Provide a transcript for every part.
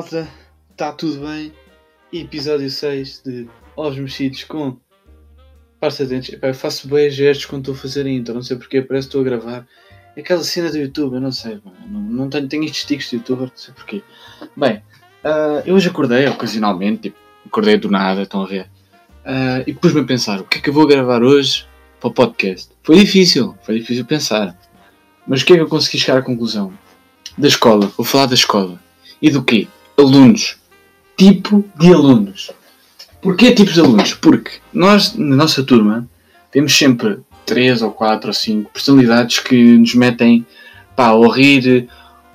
malta, está tudo bem? Episódio 6 de Ovos Mexidos com Parça dentes. Eu faço bem gestos quando estou a fazer a intro, não sei porque, parece que estou a gravar. Aquela cena do YouTube, eu não sei, não, não tenho, tenho estes tiques de youtuber, não sei porquê. Bem, ah, eu hoje acordei ocasionalmente, tipo, acordei do nada, estão a ver? Ah, e pus-me a pensar, o que é que eu vou gravar hoje para o podcast? Foi difícil, foi difícil pensar. Mas o que é que eu consegui chegar à conclusão? Da escola, vou falar da escola. E do quê? Alunos. Tipo de alunos. Porquê tipos de alunos? Porque nós, na nossa turma, temos sempre três ou quatro ou cinco personalidades que nos metem pá, ou rir,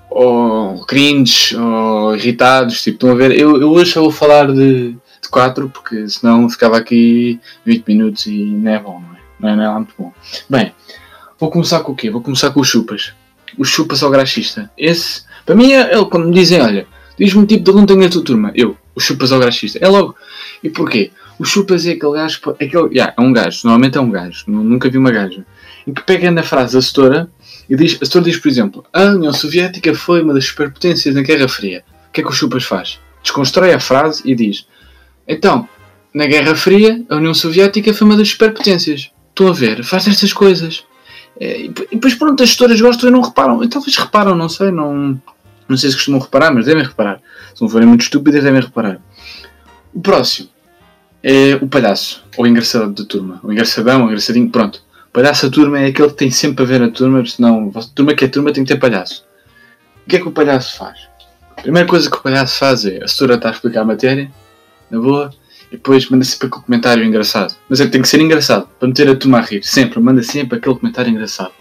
ou cringe, ou irritados. Tipo, estão a ver? Eu, eu hoje só vou falar de, de quatro, porque senão ficava aqui 20 minutos e não é bom, não é? Não é, não é lá muito bom. Bem, vou começar com o quê? Vou começar com os chupas. O chupas ao graxista. Esse, para mim, é ele quando me dizem, olha, diz-me um tipo de aluno tem na tua turma. Eu, o chupas ao graxista. É logo. E porquê? O chupas é aquele gajo, é aquele, yeah, é um gajo, normalmente é um gajo, nunca vi uma gaja, em que pega na frase a setora e diz, a setora diz, por exemplo, a União Soviética foi uma das superpotências na Guerra Fria. O que é que o chupas faz? Desconstrói a frase e diz, então, na Guerra Fria, a União Soviética foi uma das superpotências. Estão a ver? Faz estas coisas. É, e depois, pronto, as gestoras gostam e não reparam. E talvez reparam, não sei, não, não sei se costumam reparar, mas devem reparar. Se não forem muito estúpidas, devem reparar. O próximo é o palhaço, ou engraçado da turma. O engraçadão, o engraçadinho, pronto. O palhaço da turma é aquele que tem sempre a ver a turma, senão a turma que é turma tem que ter palhaço. O que é que o palhaço faz? A primeira coisa que o palhaço faz é a setora está a explicar a matéria, na boa, e depois manda sempre aquele comentário engraçado. Mas é que tem que ser engraçado, para meter a turma a rir. Sempre, manda sempre aquele comentário engraçado.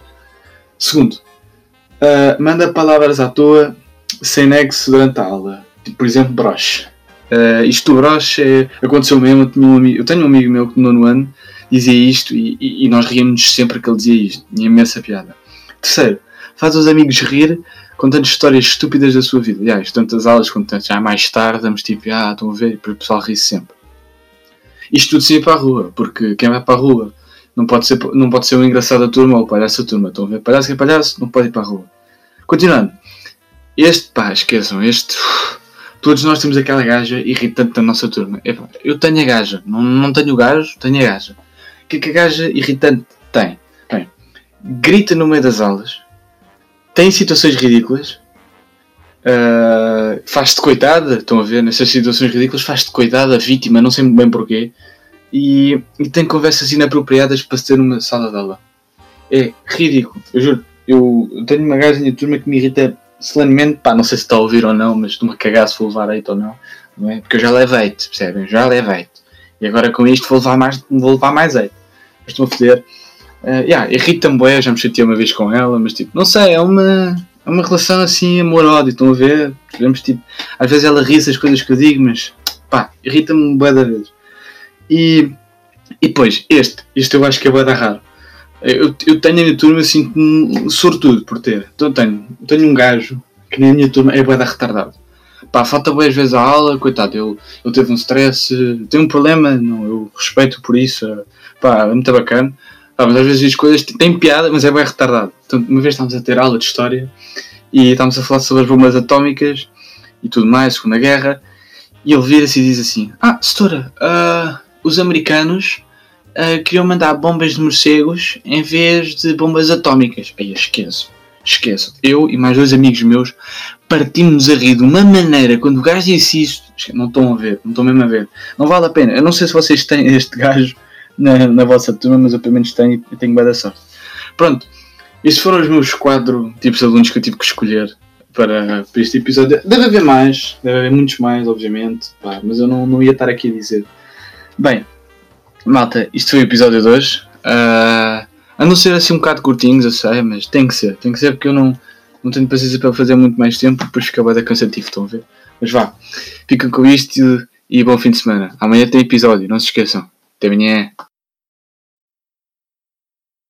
Segundo, uh, manda palavras à toa sem nexo durante a aula. Tipo, por exemplo, broche. Uh, isto do broche é, aconteceu mesmo. Eu, um amigo, eu tenho um amigo meu que no nono ano dizia isto e, e, e nós ríamos sempre que ele dizia isto. Tinha imensa piada. Terceiro, faz os amigos rir contando histórias estúpidas da sua vida. Aliás, tantas aulas, quando já mais tarde, damos tipo, ah, estão a ver, e o pessoal ri sempre. Isto tudo sim para a rua, porque quem vai para a rua não pode ser, não pode ser o engraçado da turma ou o palhaço da turma. Estão a ver? Palhaço que é palhaço, não pode ir para a rua. Continuando. Este, pá, esqueçam, este. Todos nós temos aquela gaja irritante da nossa turma. Eu tenho a gaja, não, não tenho o gajo, tenho a gaja. O que é que a gaja irritante tem? Bem, grita no meio das aulas, tem situações ridículas, uh, faz-te coitada, estão a ver, nessas situações ridículas, faz-te coitada, vítima, não sei bem porquê, e, e tem conversas inapropriadas para se ter numa sala de aula. É ridículo, eu juro. Eu tenho uma gaja na turma que me irrita solenemente, pá, não sei se está a ouvir ou não, mas estou-me a cagar se vou levar eito ou não, não é? Porque eu já levei-te, percebem? Já levei-te. E agora com isto vou levar mais, vou levar mais eito. Mas estou a foder. Uh, yeah, irrita-me bué, já me chateei uma vez com ela, mas tipo, não sei, é uma, é uma relação assim amor-ódio, estão a ver? Tipo, às vezes ela ri as coisas que eu digo, mas pá, irrita-me bué da vez. E, e depois, este, este eu acho que é bué da raro. Eu, eu tenho a minha turma, eu sinto-me sortudo por ter. Então tenho, tenho um gajo que na minha turma é bué da retardado. Pá, falta boas vezes à aula, coitado, ele, ele teve um stress, tem um problema, não, eu respeito por isso, pá, é muito bacana. Pá, mas às vezes as coisas têm piada, mas é bem retardado. Então, uma vez estávamos a ter aula de história e estávamos a falar sobre as bombas atómicas e tudo mais, Segunda Guerra, e ele vira-se e diz assim: Ah, setora, uh, os americanos uh, queriam mandar bombas de morcegos em vez de bombas atómicas. Aí esqueço, esqueço. Eu e mais dois amigos meus partimos a rir de uma maneira quando o gajo disse isto. Não estão a ver, não estão mesmo a ver. Não vale a pena. Eu não sei se vocês têm este gajo na, na vossa turma, mas eu pelo menos tenho e tenho bem da sorte. Pronto, estes foram os meus quatro tipos de alunos que eu tive que escolher para, para este episódio. Deve haver mais, deve haver muitos mais, obviamente, pá, mas eu não, não ia estar aqui a dizer. Bem, malta, isto foi o episódio 2. Uh, a não ser assim um bocado curtinhos, eu sei, mas tem que ser, tem que ser porque eu não, não tenho paciência para fazer muito mais tempo, depois fica bem cansativo, estão a ver? Mas vá, fiquem com isto e bom fim de semana. Amanhã tem episódio, não se esqueçam. Até amanhã.